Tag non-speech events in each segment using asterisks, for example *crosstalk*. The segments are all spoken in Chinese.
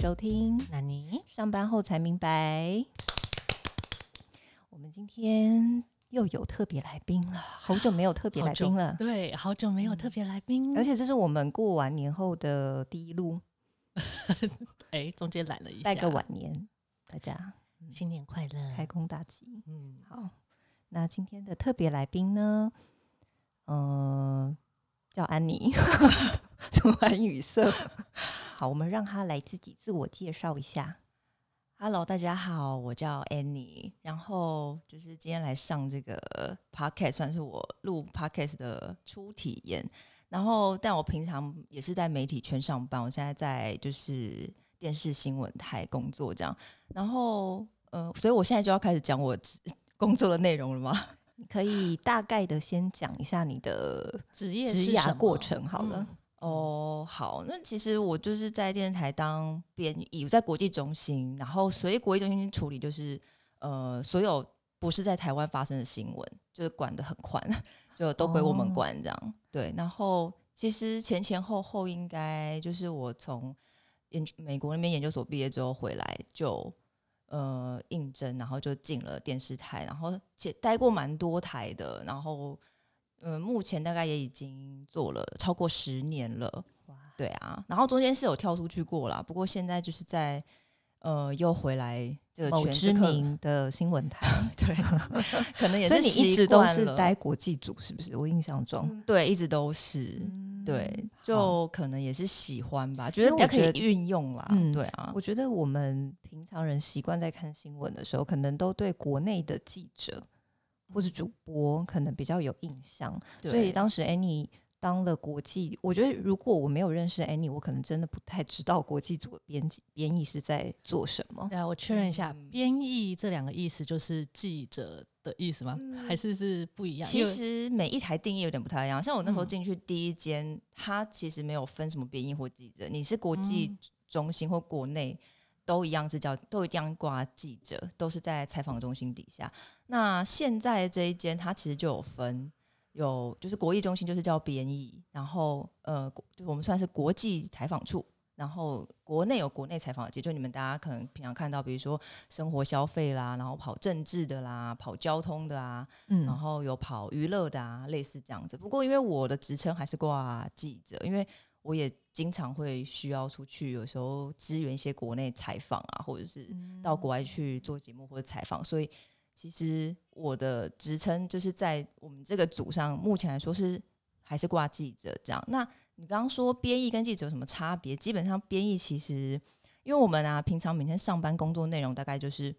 收听。那你？上班后才明白，我们今天又有特别来宾了，好久没有特别来宾了，对，好久没有特别来宾，而且这是我们过完年后的第一路，*laughs* 哎，中间来了一拜个晚年，大家。新年快乐，开工大吉。嗯，好，那今天的特别来宾呢，嗯，叫安妮，*laughs* 突然语塞。好，我们让他来自己自我介绍一下。Hello，大家好，我叫 Annie，然后就是今天来上这个 podcast，算是我录 podcast 的初体验。然后，但我平常也是在媒体圈上班，我现在在就是电视新闻台工作这样。然后，呃，所以我现在就要开始讲我工作的内容了吗？*laughs* 可以大概的先讲一下你的职业职涯过程好了。哦，好，那其实我就是在电视台当编译，在国际中心，然后所以国际中心处理就是呃，所有不是在台湾发生的新闻，就是管的很宽，就都归我们管这样。对，然后其实前前后后应该就是我从研美国那边研究所毕业之后回来，就呃应征，然后就进了电视台，然后且待过蛮多台的，然后。嗯，目前大概也已经做了超过十年了，哇，对啊，然后中间是有跳出去过啦，不过现在就是在呃又回来这个某知名的新闻台，*laughs* 对，*laughs* 可能也是你一直都是待国际组，是不是？我印象中，对，一直都是，对，就可能也是喜欢吧，觉得比较可以运用啦，嗯，对啊，我觉得我们平常人习惯在看新闻的时候，可能都对国内的记者。或是主播可能比较有印象，所以当时 Annie 当了国际，我觉得如果我没有认识 Annie，我可能真的不太知道国际组的编辑编译是在做什么。对啊，我确认一下，编译这两个意思就是记者的意思吗？还是是不一样？其实每一台定义有点不太一样。像我那时候进去第一间，它其实没有分什么编译或记者，你是国际中心或国内。都一样是叫都一样挂记者，都是在采访中心底下。那现在这一间，它其实就有分，有就是国艺中心就是叫编译，然后呃，就我们算是国际采访处，然后国内有国内采访，就你们大家可能平常看到，比如说生活消费啦，然后跑政治的啦，跑交通的啊，嗯，然后有跑娱乐的啊，类似这样子。不过因为我的职称还是挂记者，因为我也经常会需要出去，有时候支援一些国内采访啊，或者是到国外去做节目或者采访，所以其实我的职称就是在我们这个组上，目前来说是还是挂记者这样。那你刚刚说编译跟记者有什么差别？基本上编译其实，因为我们啊平常每天上班工作内容大概就是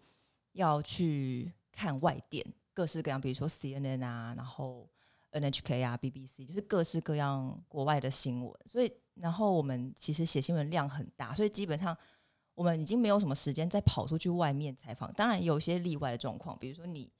要去看外电，各式各样，比如说 CNN 啊，然后。NHK 啊，BBC 就是各式各样国外的新闻，所以然后我们其实写新闻量很大，所以基本上我们已经没有什么时间再跑出去外面采访。当然有一些例外的状况，比如说你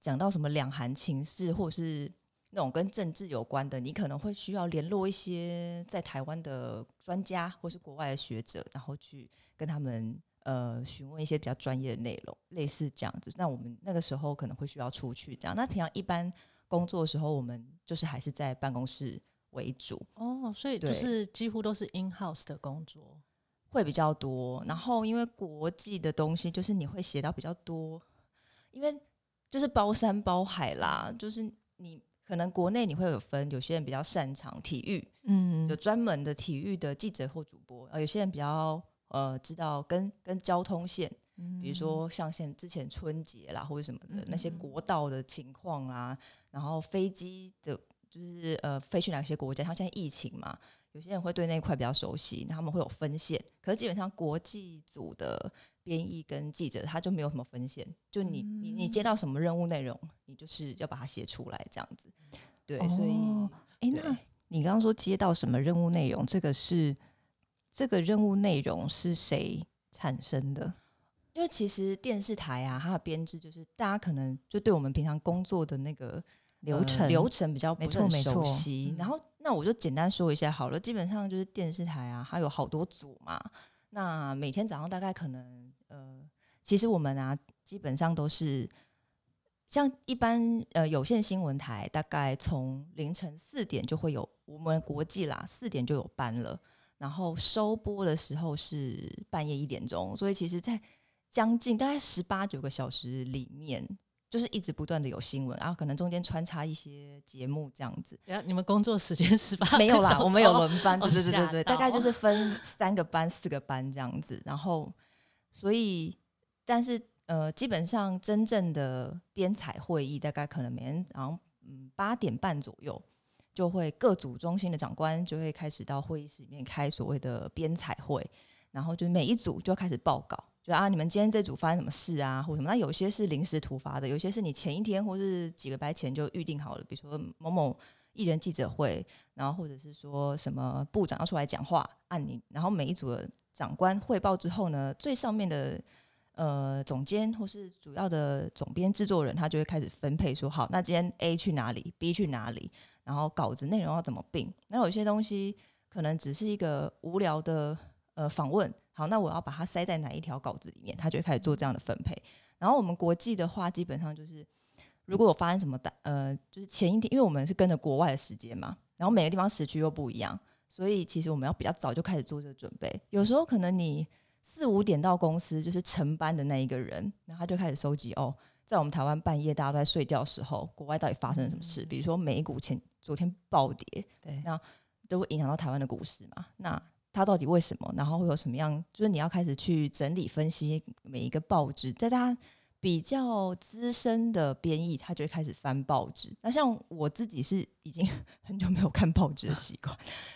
讲到什么两韩情势，或者是那种跟政治有关的，你可能会需要联络一些在台湾的专家或是国外的学者，然后去跟他们呃询问一些比较专业的内容，类似这样子。那我们那个时候可能会需要出去这样。那平常一般。工作的时候，我们就是还是在办公室为主哦，所以就是几乎都是 in house 的工作会比较多。然后因为国际的东西，就是你会写到比较多，因为就是包山包海啦，就是你可能国内你会有分，有些人比较擅长体育，嗯，有专门的体育的记者或主播，啊，有些人比较呃知道跟跟交通线。比如说像现之前春节啦，或者什么的那些国道的情况啊，然后飞机的，就是呃飞去哪些国家，像现在疫情嘛，有些人会对那一块比较熟悉，他们会有分线。可是基本上国际组的编译跟记者他就没有什么分线，就你你你接到什么任务内容，你就是要把它写出来这样子。对，所以哎，那你刚刚说接到什么任务内容，这个是这个任务内容是谁产生的？因为其实电视台啊，它的编制就是大家可能就对我们平常工作的那个流程流程比较不是很熟悉。然后那我就简单说一下好了。基本上就是电视台啊，它有好多组嘛。那每天早上大概可能呃，其实我们啊，基本上都是像一般呃有线新闻台，大概从凌晨四点就会有我们国际啦，四点就有班了。然后收播的时候是半夜一点钟，所以其实，在将近大概十八九个小时里面。就是一直不断的有新闻，然后可能中间穿插一些节目这样子。对啊，你们工作时间十八没有啦，我们有轮班，对对对对对，大概就是分三个班、四个班这样子。然后，所以，但是呃，基本上真正的编采会议，大概可能每天然后嗯八点半左右，就会各组中心的长官就会开始到会议室里面开所谓的编采会，然后就每一组就要开始报告。就啊，你们今天这组发生什么事啊，或什么？那有些是临时突发的，有些是你前一天或是几个白前就预定好了，比如说某某艺人记者会，然后或者是说什么部长要出来讲话，按你，然后每一组的长官汇报之后呢，最上面的呃总监或是主要的总编制作人，他就会开始分配说，好，那今天 A 去哪里，B 去哪里，然后稿子内容要怎么并。那有些东西可能只是一个无聊的呃访问。好，那我要把它塞在哪一条稿子里面，他就开始做这样的分配。然后我们国际的话，基本上就是如果有发生什么大呃，就是前一天，因为我们是跟着国外的时间嘛，然后每个地方时区又不一样，所以其实我们要比较早就开始做这个准备。有时候可能你四五点到公司，就是晨班的那一个人，然后他就开始收集哦，在我们台湾半夜大家都在睡觉的时候，国外到底发生了什么事？比如说美股前昨天暴跌，对，那都会影响到台湾的股市嘛？那它到底为什么？然后会有什么样？就是你要开始去整理分析每一个报纸，在他比较资深的编译，他就会开始翻报纸。那像我自己是已经 *laughs* 很久没有看报纸的习惯，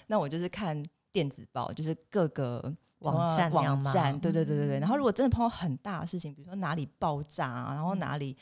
那我就是看电子报，就是各个网站网站。对对对对对。然后如果真的碰到很大的事情，比如说哪里爆炸啊，然后哪里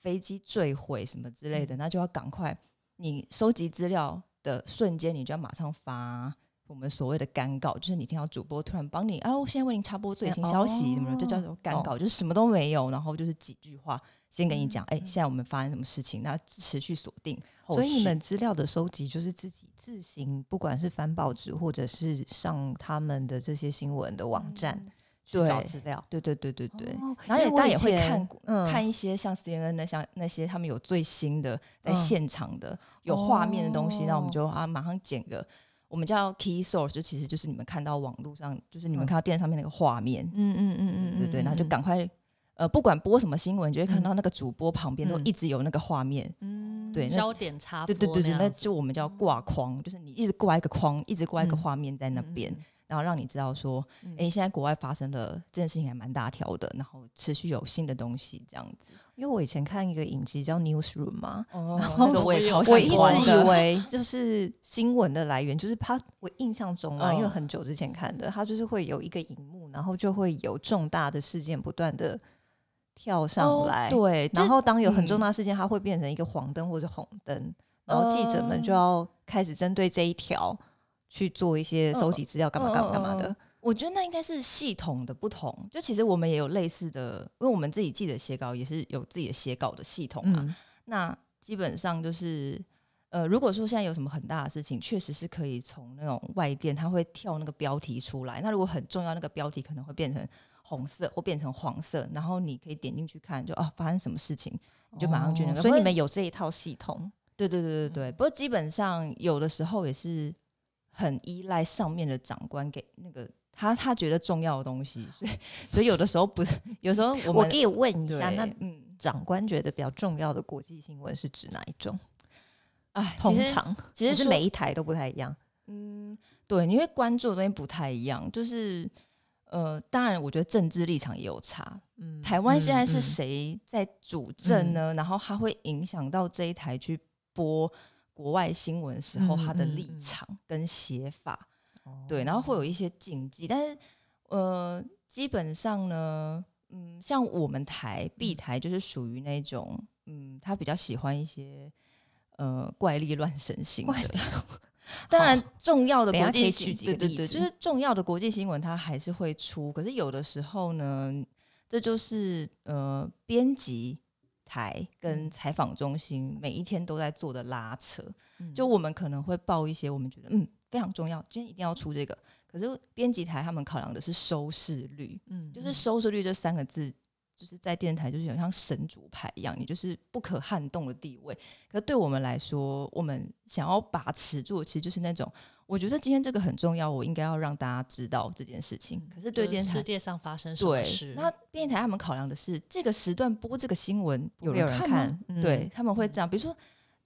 飞机坠毁什么之类的，那就要赶快你收集资料的瞬间，你就要马上发。我们所谓的干稿，就是你听到主播突然帮你啊，我现在为您插播最新消息，什么，这叫做干稿，就是什么都没有，然后就是几句话先跟你讲，哎，现在我们发生什么事情，那持续锁定。所以你们资料的收集就是自己自行，不管是翻报纸或者是上他们的这些新闻的网站去找资料。对对对对对。然后也大家也会看看一些像 CNN 那像那些他们有最新的在现场的有画面的东西，那我们就啊马上剪个。我们叫 key source，就其实就是你们看到网络上，就是你们看到电视上面那个画面，嗯嗯嗯嗯，对对，然后就赶快，呃，不管播什么新闻，就会看到那个主播旁边都一直有那个画面，嗯，对，焦点插，对对对对，那就我们叫挂框，就是你一直挂一个框，一直挂一个画面在那边。然后让你知道说，哎，现在国外发生了这件事情还蛮大条的，然后持续有新的东西这样子。因为我以前看一个影集叫《Newsroom》嘛，然后我也超我一直以为就是新闻的来源，就是它。我印象中啊，因为很久之前看的，它就是会有一个荧幕，然后就会有重大的事件不断的跳上来，对。然后当有很重大事件，它会变成一个黄灯或者红灯，然后记者们就要开始针对这一条。去做一些收集资料，干嘛干嘛干嘛的？我觉得那应该是系统的不同。就其实我们也有类似的，因为我们自己记的写稿也是有自己的写稿的系统嘛。那基本上就是，呃，如果说现在有什么很大的事情，确实是可以从那种外电，它会跳那个标题出来。那如果很重要，那个标题可能会变成红色或变成黄色，然后你可以点进去看，就啊发生什么事情，你就马上去那个。所以你们有这一套系统？对对对对对。不过基本上有的时候也是。很依赖上面的长官给那个他他觉得重要的东西，所以所以有的时候不是，有时候 *laughs* 我我可以问一下，那嗯，长官觉得比较重要的国际新闻是指哪一种？哎，通常其实是每一台都不太一样。嗯，对，因为关注的东西不太一样，就是呃，当然我觉得政治立场也有差。嗯，台湾现在是谁在主政呢？然后它会影响到这一台去播。国外新闻时候，他的立场跟写法，对，然后会有一些禁忌，但是呃，基本上呢，嗯，像我们台 B 台就是属于那种，嗯，他比较喜欢一些呃怪力乱神型的。*laughs* 当然，重要的国际对对对，就是重要的国际新闻，它还是会出。可是有的时候呢，这就是呃编辑。台跟采访中心每一天都在做的拉扯，就我们可能会报一些我们觉得嗯非常重要，今天一定要出这个。可是编辑台他们考量的是收视率，嗯，就是收视率这三个字就是在电视台就是有像神主牌一样，你就是不可撼动的地位。可对我们来说，我们想要把持住，其实就是那种。我觉得今天这个很重要，我应该要让大家知道这件事情。可是对电台，世界上发生什么事？那电视台他们考量的是这个时段播这个新闻有人看，对他们会这样。比如说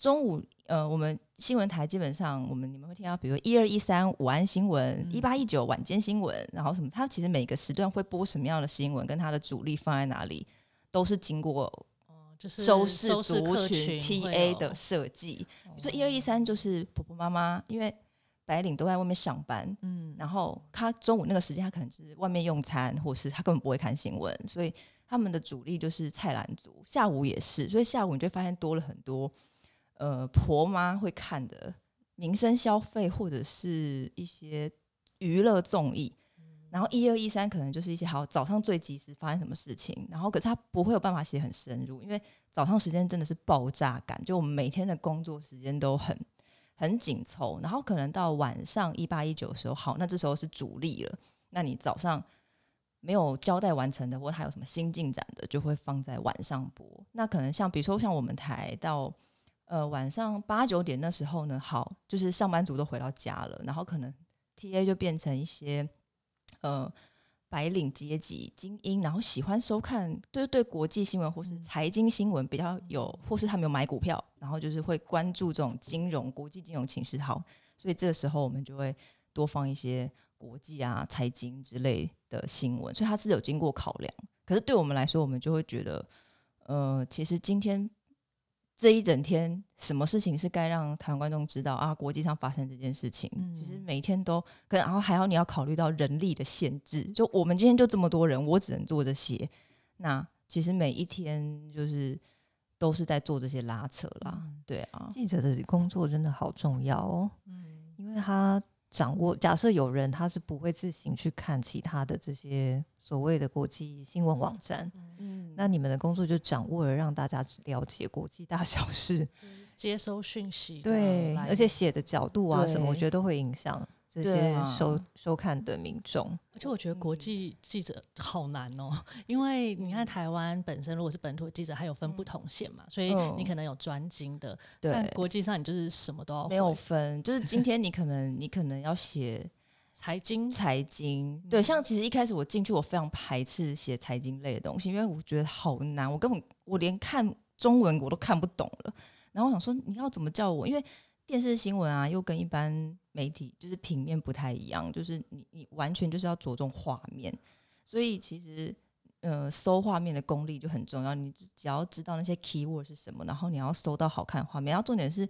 中午，呃，我们新闻台基本上我们你们会听到，比如一二一三午安新闻，一八一九晚间新闻，然后什么？它其实每个时段会播什么样的新闻，跟它的主力放在哪里，都是经过就是收视族群 TA 的设计。比如说一二一三就是婆婆妈妈，因为。白领都在外面上班，嗯，然后他中午那个时间，他可能就是外面用餐，或是他根本不会看新闻，所以他们的主力就是菜篮族。下午也是，所以下午你就发现多了很多，呃，婆妈会看的民生消费或者是一些娱乐综艺。然后一二一三可能就是一些好早上最及时发生什么事情，然后可是他不会有办法写很深入，因为早上时间真的是爆炸感，就我们每天的工作时间都很。很紧凑，然后可能到晚上一八一九的时候，好，那这时候是主力了。那你早上没有交代完成的，或者还有什么新进展的，就会放在晚上播。那可能像比如说像我们台到呃晚上八九点那时候呢，好，就是上班族都回到家了，然后可能 T A 就变成一些呃。白领阶级精英，然后喜欢收看，对对国际新闻或是财经新闻比较有，或是他们有买股票，然后就是会关注这种金融、国际金融情势好，所以这个时候我们就会多放一些国际啊、财经之类的新闻，所以它是有经过考量。可是对我们来说，我们就会觉得，呃，其实今天。这一整天，什么事情是该让台湾观众知道啊？国际上发生这件事情，其实每一天都可能，然后还要你要考虑到人力的限制。就我们今天就这么多人，我只能做这些。那其实每一天就是都是在做这些拉扯啦。对啊，记者的工作真的好重要哦。嗯，因为他掌握，假设有人他是不会自行去看其他的这些所谓的国际新闻网站。那你们的工作就掌握了让大家了解国际大小事，*laughs* 接收讯息，对，而且写的角度啊什么，我觉得都会影响这些收收看的民众。而且我觉得国际记者好难哦，因为你看台湾本身如果是本土记者，还有分不同线嘛，所以你可能有专精的，但国际上你就是什么都要没有分，就是今天你可能你可能要写。财经，财经，对，像其实一开始我进去，我非常排斥写财经类的东西，因为我觉得好难，我根本我连看中文我都看不懂了。然后我想说，你要怎么叫我？因为电视新闻啊，又跟一般媒体就是平面不太一样，就是你你完全就是要着重画面，所以其实呃搜画面的功力就很重要。你只要知道那些 keyword 是什么，然后你要搜到好看的画面。然后重点是，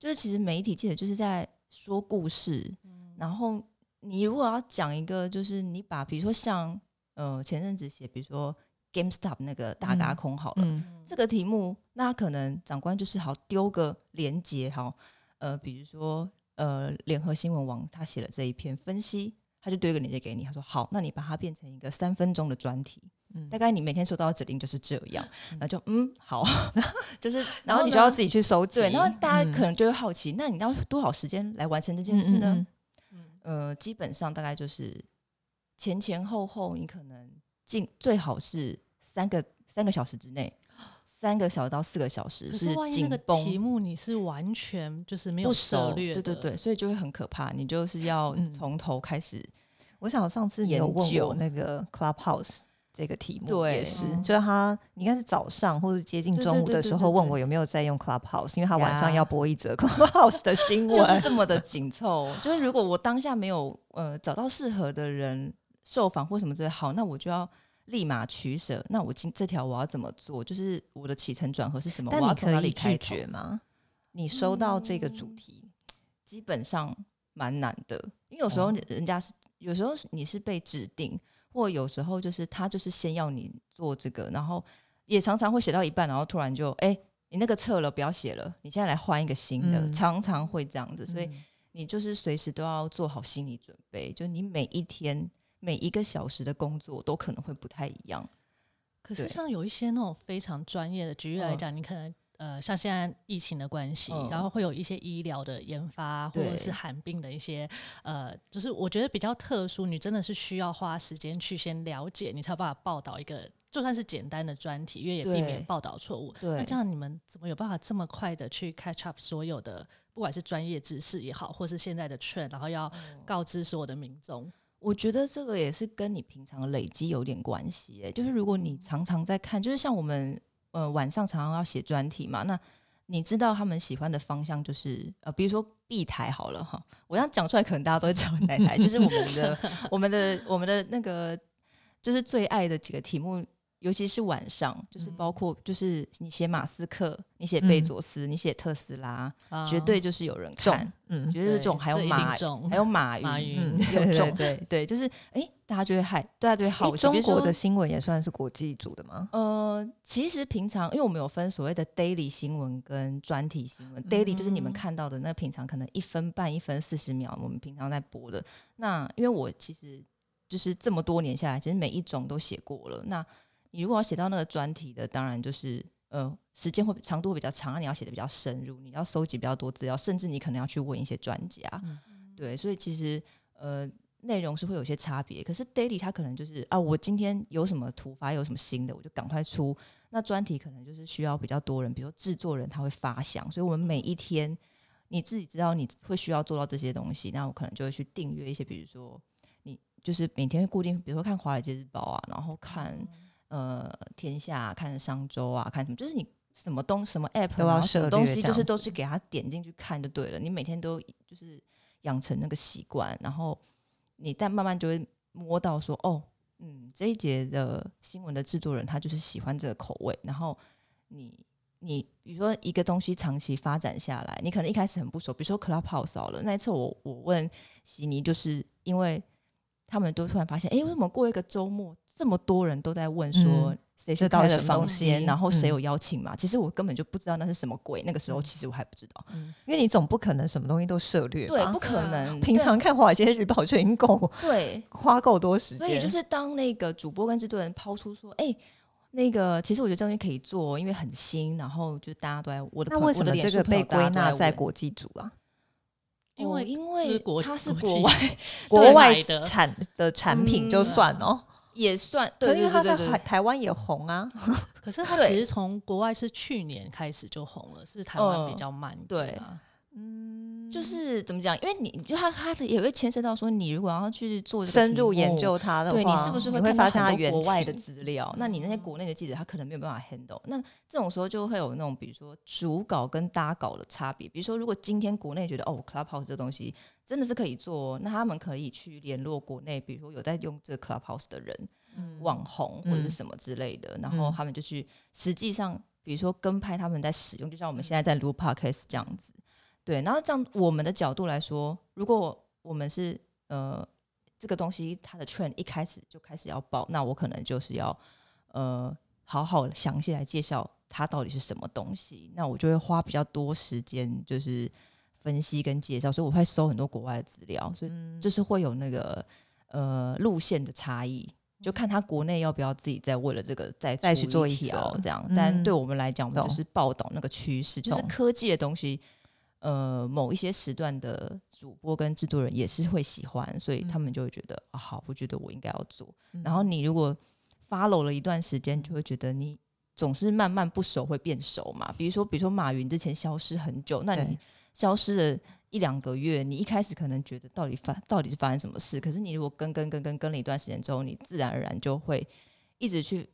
就是其实媒体记者就是在说故事，然后。你如果要讲一个，就是你把比如说像呃前阵子写，比如说 GameStop 那个大嘎空好了，这个题目，那可能长官就是好丢个连接，好呃比如说呃联合新闻网他写了这一篇分析，他就丢一个连接给你，他说好，那你把它变成一个三分钟的专题，大概你每天收到的指令就是这样，那就嗯好，*laughs* 就是然后你就要自己去收集，对，然后大家可能就会好奇，那你要多少时间来完成这件事呢？呃，基本上大概就是前前后后，你可能进最好是三个三个小时之内，三个小时到四个小时是紧绷。题目你是完全就是没有涉略，对对对，所以就会很可怕。你就是 *laughs* 要从头开始。我想上次你有问我那个 Clubhouse。这个题目也是，就是他应该是早上或者接近中午的时候问我有没有在用 Clubhouse，因为他晚上要播一则 *laughs* Clubhouse 的新闻，就是这么的紧凑。就是如果我当下没有呃找到适合的人受访或什么最，好，那我就要立马取舍。那我今这条我要怎么做？就是我的起承转合是什么？但你可以拒绝吗？你收到这个主题，基本上蛮难的，因为有时候人家是，有时候你是被指定。或有时候就是他就是先要你做这个，然后也常常会写到一半，然后突然就哎，你那个撤了，不要写了，你现在来换一个新的，常常会这样子，所以你就是随时都要做好心理准备，就你每一天每一个小时的工作都可能会不太一样。可是像有一些那种非常专业的，举例来讲，你可能。呃，像现在疫情的关系，然后会有一些医疗的研发，或者是罕病的一些，呃，就是我觉得比较特殊，你真的是需要花时间去先了解，你才有办法报道一个就算是简单的专题，因为也避免报道错误。对，那这样你们怎么有办法这么快的去 catch up 所有的，不管是专业知识也好，或是现在的 trend，然后要告知所有的民众？我觉得这个也是跟你平常累积有点关系。哎，就是如果你常常在看，就是像我们呃晚上常常要写专题嘛，那你知道他们喜欢的方向就是呃，比如说 B 台好了哈，我这样讲出来可能大家都会叫哪台，就是我们的 *laughs* 我们的我们的那个就是最爱的几个题目。尤其是晚上，就是包括就是你写马斯克，你写贝佐斯，你写特斯拉，绝对就是有人看，嗯，绝对是这种，还有马，还有马云，有中，对对，就是哎，大家就会害，大家就会好奇。中国的新闻也算是国际组的吗？呃，其实平常，因为我们有分所谓的 daily 新闻跟专题新闻，daily 就是你们看到的那平常可能一分半、一分四十秒，我们平常在播的。那因为我其实就是这么多年下来，其实每一种都写过了。那你如果要写到那个专题的，当然就是呃时间会长度会比较长，你要写的比较深入，你要收集比较多资料，甚至你可能要去问一些专家，对，所以其实呃内容是会有些差别。可是 daily 它可能就是啊，我今天有什么突发，有什么新的，我就赶快出。那专题可能就是需要比较多人，比如说制作人他会发想，所以我们每一天你自己知道你会需要做到这些东西，那我可能就会去订阅一些，比如说你就是每天固定，比如说看华尔街日报啊，然后看。呃，天下看商周啊，看什么？就是你什么东什么 app 都要什么东西，就是都是给他点进去看就对了。你每天都就是养成那个习惯，然后你但慢慢就会摸到说，哦，嗯，这一节的新闻的制作人他就是喜欢这个口味。然后你你比如说一个东西长期发展下来，你可能一开始很不熟，比如说 Clubhouse 好了，那一次我我问悉尼，就是因为。他们都突然发现，哎，为什么过一个周末，这么多人都在问说谁是开的房间，然后谁有邀请嘛？其实我根本就不知道那是什么鬼。那个时候其实我还不知道，因为你总不可能什么东西都涉略，对，不可能。平常看华尔街日报就已经够，对，*laughs* 花够多时间。所以就是当那个主播跟制作人抛出说，哎，那个其实我觉得这东西可以做，因为很新，然后就大家都在我的，那为什么这个被归纳在国际组啊？因为因为它是国外 *laughs* 国外的产的产品就算哦，也算，对因为他在台台湾也红啊。可是他其实从国外是去年开始就红了，是台湾比较慢，对啊。嗯，就是怎么讲？因为你就他他也会牵涉到说，你如果要去做深入研究他的话，对你是不是会发现它国外的资料？那你那些国内的记者，他可能没有办法 handle。那这种时候就会有那种，比如说主稿跟搭稿的差别。比如说，如果今天国内觉得哦，Clubhouse 这东西真的是可以做，那他们可以去联络国内，比如说有在用这个 Clubhouse 的人，网红或者是什么之类的，然后他们就去实际上，比如说跟拍他们在使用，就像我们现在在录 Podcast 这样子。对，然后这样我们的角度来说，如果我们是呃这个东西它的 trend 一开始就开始要报，那我可能就是要呃好好详细来介绍它到底是什么东西，那我就会花比较多时间就是分析跟介绍，所以我会搜很多国外的资料，所以就是会有那个呃路线的差异，就看他国内要不要自己再为了这个再再去做一条这样，但对我们来讲，我们就是报道那个趋势，就是科技的东西。呃，某一些时段的主播跟制作人也是会喜欢，所以他们就会觉得啊，好，我觉得我应该要做。然后你如果 follow 了一段时间，就会觉得你总是慢慢不熟会变熟嘛。比如说，比如说马云之前消失很久，那你消失了一两个月，你一开始可能觉得到底发到底是发生什么事，可是你如果跟跟跟跟跟了一段时间之后，你自然而然就会一直去。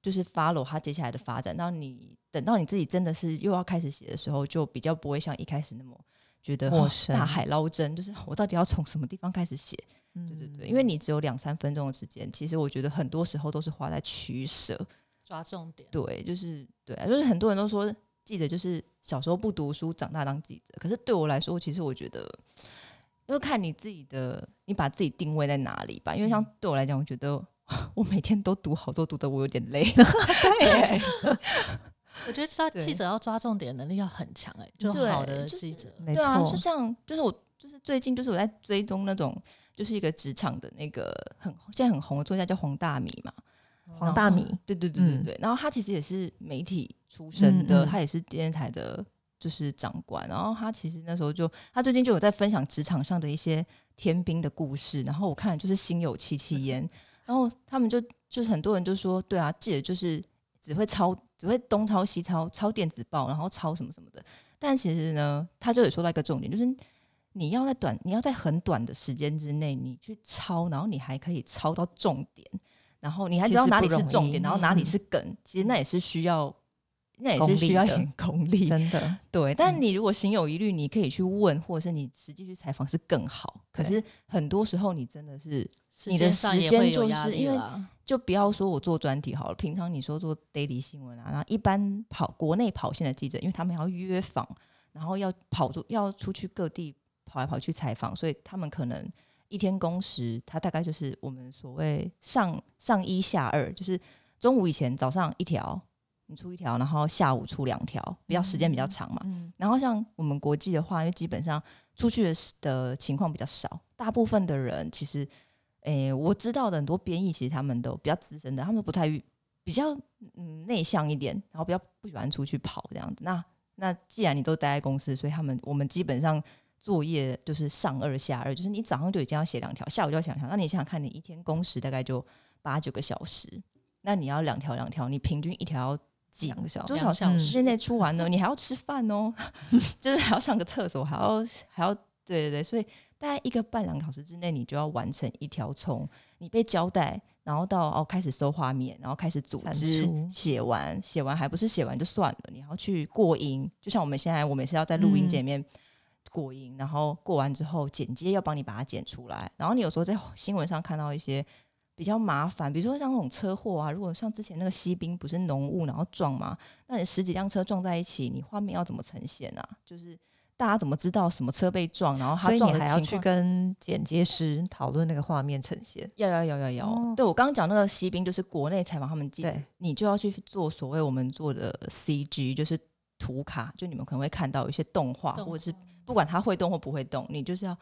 就是 follow 他接下来的发展，然你等到你自己真的是又要开始写的时候，就比较不会像一开始那么觉得陌生、大海捞针。就是我到底要从什么地方开始写？对对对，因为你只有两三分钟的时间，其实我觉得很多时候都是花在取舍、抓重点。对，就是对，啊就是很多人都说记者就是小时候不读书，长大当记者。可是对我来说，其实我觉得，因为看你自己的，你把自己定位在哪里吧。因为像对我来讲，我觉得。*laughs* 我每天都读好多，读的我有点累。*laughs* 对，*laughs* 我觉得抓记者要抓重点能力要很强哎，就好的记者，对啊，是这样。就是我，就是最近，就是我在追踪那种，就是一个职场的那个很现在很红的作家叫黄大米嘛，黄大米，对对对对对。然后他其实也是媒体出身的，他也是电视台的，就是长官。然后他其实那时候就，他最近就有在分享职场上的一些天兵的故事。然后我看就是心有戚戚焉。然后他们就就是很多人就说，对啊，记者就是只会抄，只会东抄西抄，抄电子报，然后抄什么什么的。但其实呢，他就有说到一个重点，就是你要在短，你要在很短的时间之内，你去抄，然后你还可以抄到重点，然后你还知道哪里是重点，然后哪里是梗，其实那也是需要。那也是需要点功力，真的对。但你如果心有疑虑，你可以去问，或者是你实际去采访是更好。可是很多时候，你真的是你的时间就是因为，就不要说我做专题好了。平常你说做 daily 新闻啊，然后一般跑国内跑线的记者，因为他们要约访，然后要跑出要出去各地跑来跑去采访，所以他们可能一天工时，他大概就是我们所谓上上一下二，就是中午以前早上一条。你出一条，然后下午出两条，比较时间比较长嘛。然后像我们国际的话，因为基本上出去的的情况比较少，大部分的人其实，诶，我知道的很多编译，其实他们都比较资深的，他们不太比较嗯内向一点，然后比较不喜欢出去跑这样子。那那既然你都待在公司，所以他们我们基本上作业就是上二下二，就是你早上就已经要写两条，下午就要写两条。那你想想看，你一天工时大概就八九个小时，那你要两条两条，你平均一条。几个小多少小时之内出完呢？你还要吃饭哦，*laughs* 就是还要上个厕所，还要还要对对对，所以大概一个半两个小时之内，你就要完成一条从你被交代，然后到哦开始搜画面，然后开始组织写完，写完还不是写完就算了，你要去过音，就像我们现在我们是要在录音界面过音，然后过完之后剪接要帮你把它剪出来，然后你有时候在新闻上看到一些。比较麻烦，比如说像那种车祸啊，如果像之前那个锡兵不是浓雾然后撞嘛，那你十几辆车撞在一起，你画面要怎么呈现啊？就是大家怎么知道什么车被撞，然后他撞的还要去跟剪接师讨论那个画面呈现。要要要要要，对我刚刚讲那个锡兵就是国内采访他们，对，你就要去做所谓我们做的 CG，就是图卡，就你们可能会看到一些动画，或者是不管它会动或不会动，你就是要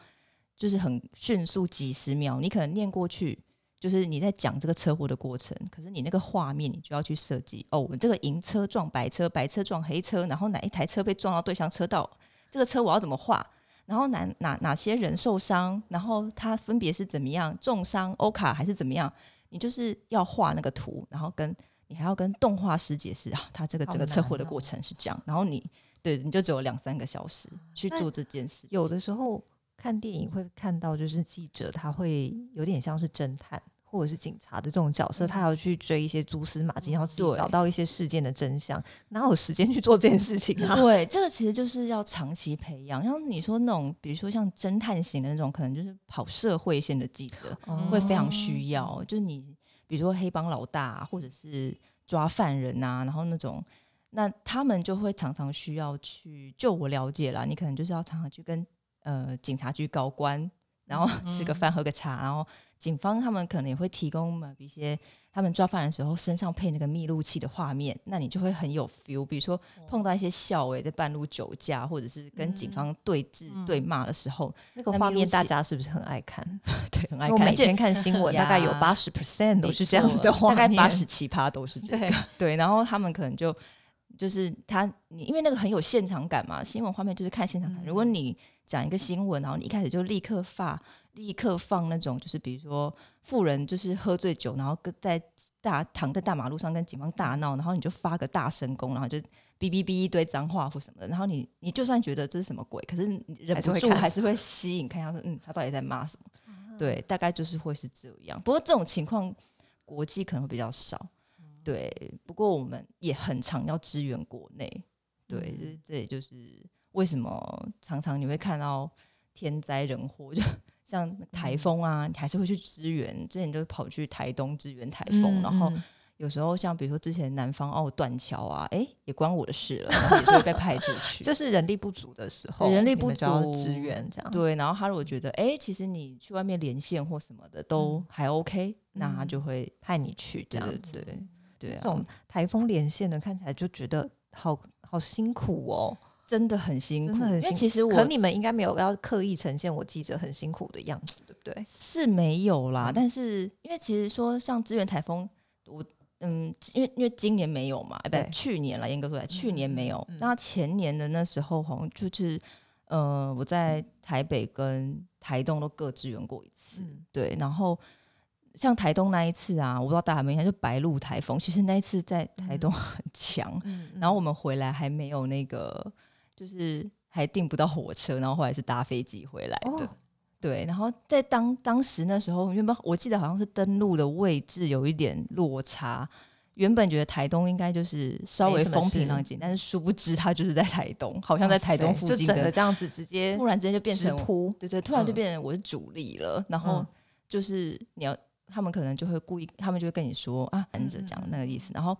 就是很迅速几十秒，你可能念过去。就是你在讲这个车祸的过程，可是你那个画面你就要去设计哦。我们这个银车撞白车，白车撞黑车，然后哪一台车被撞到对向车道？这个车我要怎么画？然后哪哪哪些人受伤？然后他分别是怎么样重伤、欧卡还是怎么样？你就是要画那个图，然后跟你还要跟动画师解释啊，他这个这个车祸的过程是这样。然后你对你就只有两三个小时去做这件事。有的时候。看电影会看到，就是记者他会有点像是侦探或者是警察的这种角色，他要去追一些蛛丝马迹，然后自己找到一些事件的真相，哪有时间去做这件事情啊？*laughs* 对，这个其实就是要长期培养。像你说那种，比如说像侦探型的那种，可能就是跑社会线的记者会非常需要。就是你比如说黑帮老大，或者是抓犯人啊，然后那种，那他们就会常常需要去。就我了解啦，你可能就是要常常去跟。呃，警察局高官，然后吃个饭喝个茶，然后警方他们可能也会提供嘛一些他们抓犯人的时候身上配那个密录器的画面，那你就会很有 feel。比如说碰到一些校委在半路酒驾，或者是跟警方对峙对骂的时候，那个画面大家是不是很爱看？*laughs* 对，很爱看。每天看新闻，*laughs* 大概有八十 percent 都是这样子的画面，大概八十七趴都是这个。对，然后他们可能就。就是他，你因为那个很有现场感嘛，新闻画面就是看现场感。如果你讲一个新闻，然后你一开始就立刻发，立刻放那种，就是比如说富人就是喝醉酒，然后跟在大躺在大马路上跟警方大闹，然后你就发个大神功，然后就哔哔哔一堆脏话或什么的，然后你你就算觉得这是什么鬼，可是忍不住还是会吸引看，他说嗯，他到底在骂什么？对，大概就是会是这样。不过这种情况国际可能会比较少。对，不过我们也很常要支援国内，对，这这也就是为什么常常你会看到天灾人祸，就 *laughs* 像台风啊，你还是会去支援。之前就跑去台东支援台风，然后有时候像比如说之前南方澳断桥啊，哎，也关我的事了，也是会被派出去。*laughs* 就是人力不足的时候，人力不足支援这样。对，然后他如果觉得哎，其实你去外面连线或什么的都还 OK，那他就会派你去这样子。对，这种台风连线的看起来就觉得好好辛苦哦，真的很辛苦，真的很辛苦。其实我，可你们应该没有要刻意呈现我记者很辛苦的样子，对不对？是没有啦，但是因为其实说像支援台风，我嗯，因为因为今年没有嘛，哎，不，去年了，严格说来，去年没有。那前年的那时候，好像就是呃，我在台北跟台东都各支援过一次，对，然后。像台东那一次啊，我不知道大家有没有看，就白鹿台风，其实那一次在台东 *laughs* 很强，然后我们回来还没有那个，就是还订不到火车，然后后来是搭飞机回来的。对，然后在当当时那时候，原本我记得好像是登陆的位置有一点落差。原本觉得台东应该就是稍微风平浪静，但是殊不知它就是在台东，好像在台东附近的这样子，直接突然之间就变成扑，对对，突然就变成我是主力了。然后就是你要，他们可能就会故意，他们就会跟你说啊，跟着讲那个意思，然后。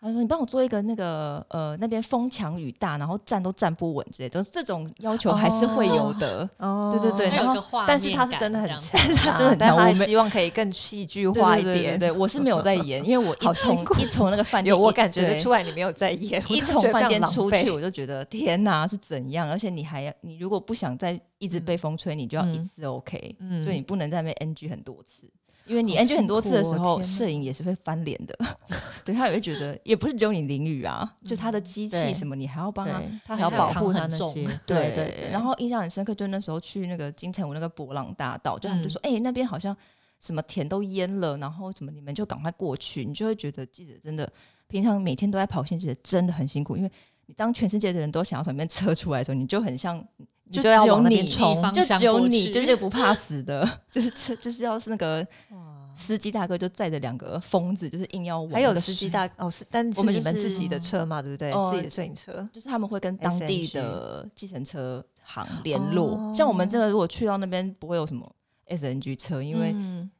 他说：“你帮我做一个那个呃，那边风强雨大，然后站都站不稳之类，就是这种要求还是会有的。哦，对对对，然后但是他是真的很强，他真的很强。我希望可以更戏剧化一点。对，我是没有在演，*laughs* 因为我一从一从那个饭店，我感觉得出来你没有在演。一从饭店出去，我就觉得天哪，是怎样？而且你还要，你如果不想再一直被风吹，你就要一次 OK，所以你不能在那边 NG 很多次。”因为你 NG 很多次的时候，摄影也是会翻脸的。*laughs* 对他也会觉得，也不是只有你淋雨啊，就他的机器什么，你还要帮他，他还要保护他那些。对对对。然后印象很深刻，就那时候去那个金城武那个博朗大道，就他们就说：“哎，那边好像什么田都淹了，然后什么你们就赶快过去。”你就会觉得记者真的平常每天都在跑线，记者真的很辛苦。因为你当全世界的人都想要从里面撤出来的时候，你就很像就只有你冲，就只有你就是不怕死的，*laughs* 就是车就是要是那个。*laughs* 司机大哥就载着两个疯子，就是硬要。还有司机大哦，是，但是你们自己的车嘛，对不对？自己的摄影车，就是他们会跟当地的计程车行联络。像我们这个，如果去到那边，不会有什么 SNG 车，因为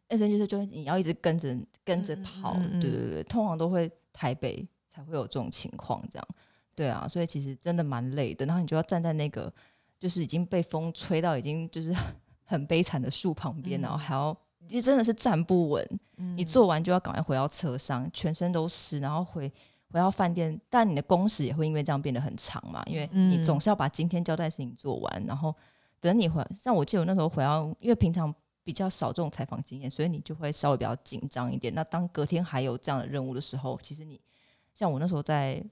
SNG 车就是你要一直跟着跟着跑。对对对，通常都会台北才会有这种情况，这样。对啊，所以其实真的蛮累的。然后你就要站在那个就是已经被风吹到已经就是很 *laughs* 悲惨的树旁边，然后还要。你真的是站不稳，你做完就要赶快回到车上，全身都湿，然后回回到饭店。但你的工时也会因为这样变得很长嘛，因为你总是要把今天交代的事情做完，然后等你回。像我记得我那时候回到，因为平常比较少这种采访经验，所以你就会稍微比较紧张一点。那当隔天还有这样的任务的时候，其实你像我那时候在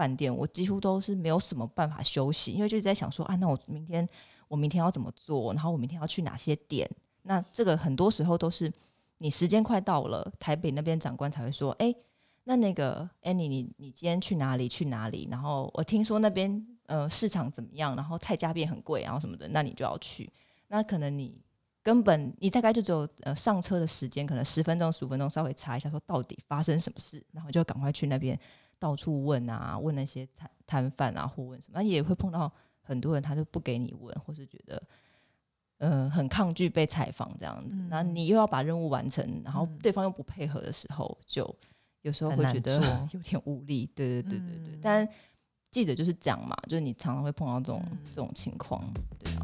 饭店，我几乎都是没有什么办法休息，因为就是在想说啊，那我明天我明天要怎么做，然后我明天要去哪些点。那这个很多时候都是你时间快到了，台北那边长官才会说：“哎，那那个 Annie，你你今天去哪里？去哪里？然后我听说那边呃市场怎么样？然后菜价变很贵，然后什么的，那你就要去。那可能你根本你大概就只有呃上车的时间，可能十分钟、十五分钟，稍微查一下说到底发生什么事，然后就赶快去那边到处问啊，问那些摊摊贩啊，或问什么，也会碰到很多人，他就不给你问，或是觉得。”嗯，很抗拒被采访这样子，那你又要把任务完成，然后对方又不配合的时候，就有时候会觉得 *laughs* 有点无力。对对对对对，但记者就是讲嘛，就是你常常会碰到这种这种情况，对啊。